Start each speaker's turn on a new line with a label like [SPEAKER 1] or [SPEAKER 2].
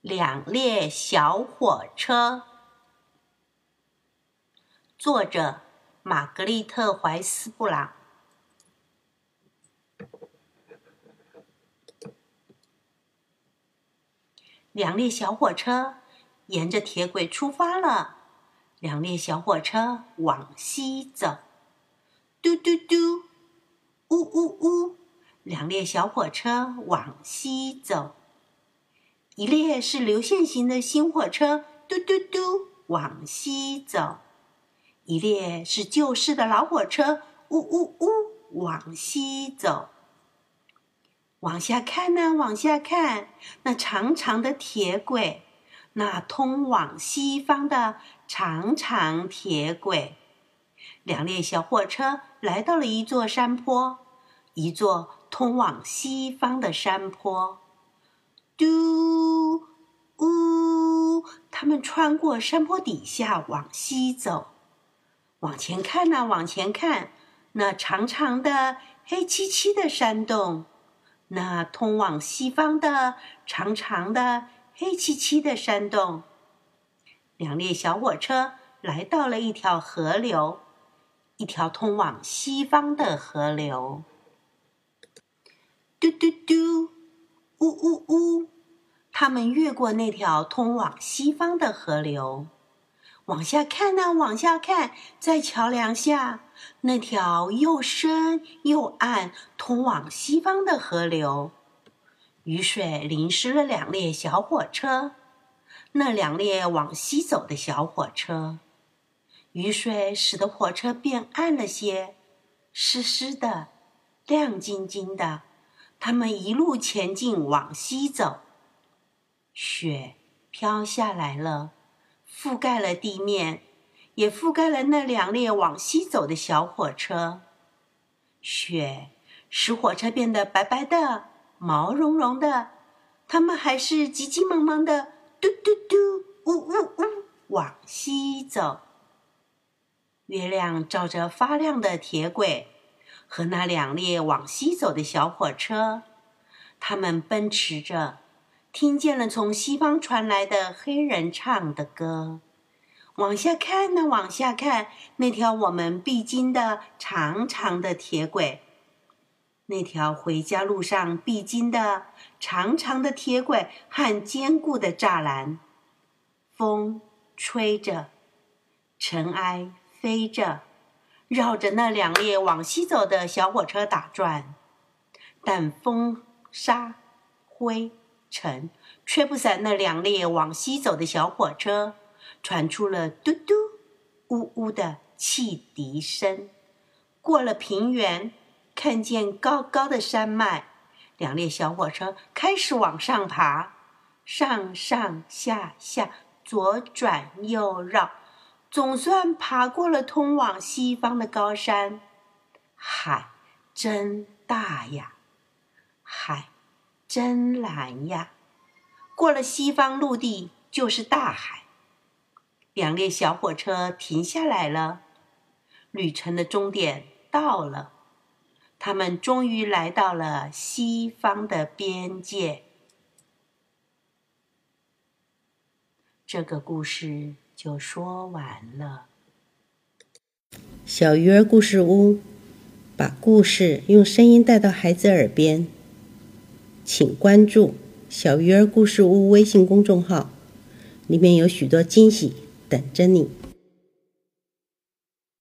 [SPEAKER 1] 两列小火车，作者玛格丽特·怀斯·布朗。两列小火车沿着铁轨出发了。两列小火车往西走，嘟嘟嘟，呜呜呜。两列小火车往西走。一列是流线型的新火车，嘟嘟嘟往西走；一列是旧式的老火车，呜呜呜往西走。往下看呢，往下看，那长长的铁轨，那通往西方的长长铁轨。两列小火车来到了一座山坡，一座通往西方的山坡。嘟呜，他他们穿过山坡底下往西走，往前看呐，往前看，那长长的黑漆漆的山洞，那通往西方的长长的黑漆漆的山洞。两列小火车来到了一条河流，一条通往西方的河流。嘟嘟嘟。呜呜呜！他们越过那条通往西方的河流，往下看呢，往下看，在桥梁下，那条又深又暗、通往西方的河流，雨水淋湿了两列小火车。那两列往西走的小火车，雨水使得火车变暗了些，湿湿的，亮晶晶的。他们一路前进，往西走。雪飘下来了，覆盖了地面，也覆盖了那两列往西走的小火车。雪使火车变得白白的、毛茸茸的。他们还是急急忙忙的，嘟嘟嘟，呜呜呜，往西走。月亮照着发亮的铁轨。和那两列往西走的小火车，他们奔驰着，听见了从西方传来的黑人唱的歌。往下看呢，往下看，那条我们必经的长长的铁轨，那条回家路上必经的长长的铁轨和坚固的栅栏。风吹着，尘埃飞着。绕着那两列往西走的小火车打转，但风沙灰尘吹不散那两列往西走的小火车，传出了嘟嘟呜呜的汽笛声。过了平原，看见高高的山脉，两列小火车开始往上爬，上上下下，左转右绕。总算爬过了通往西方的高山，海真大呀，海真蓝呀。过了西方陆地就是大海。两列小火车停下来了，旅程的终点到了，他们终于来到了西方的边界。这个故事。就说完了。
[SPEAKER 2] 小鱼儿故事屋，把故事用声音带到孩子耳边。请关注“小鱼儿故事屋”微信公众号，里面有许多惊喜等着你。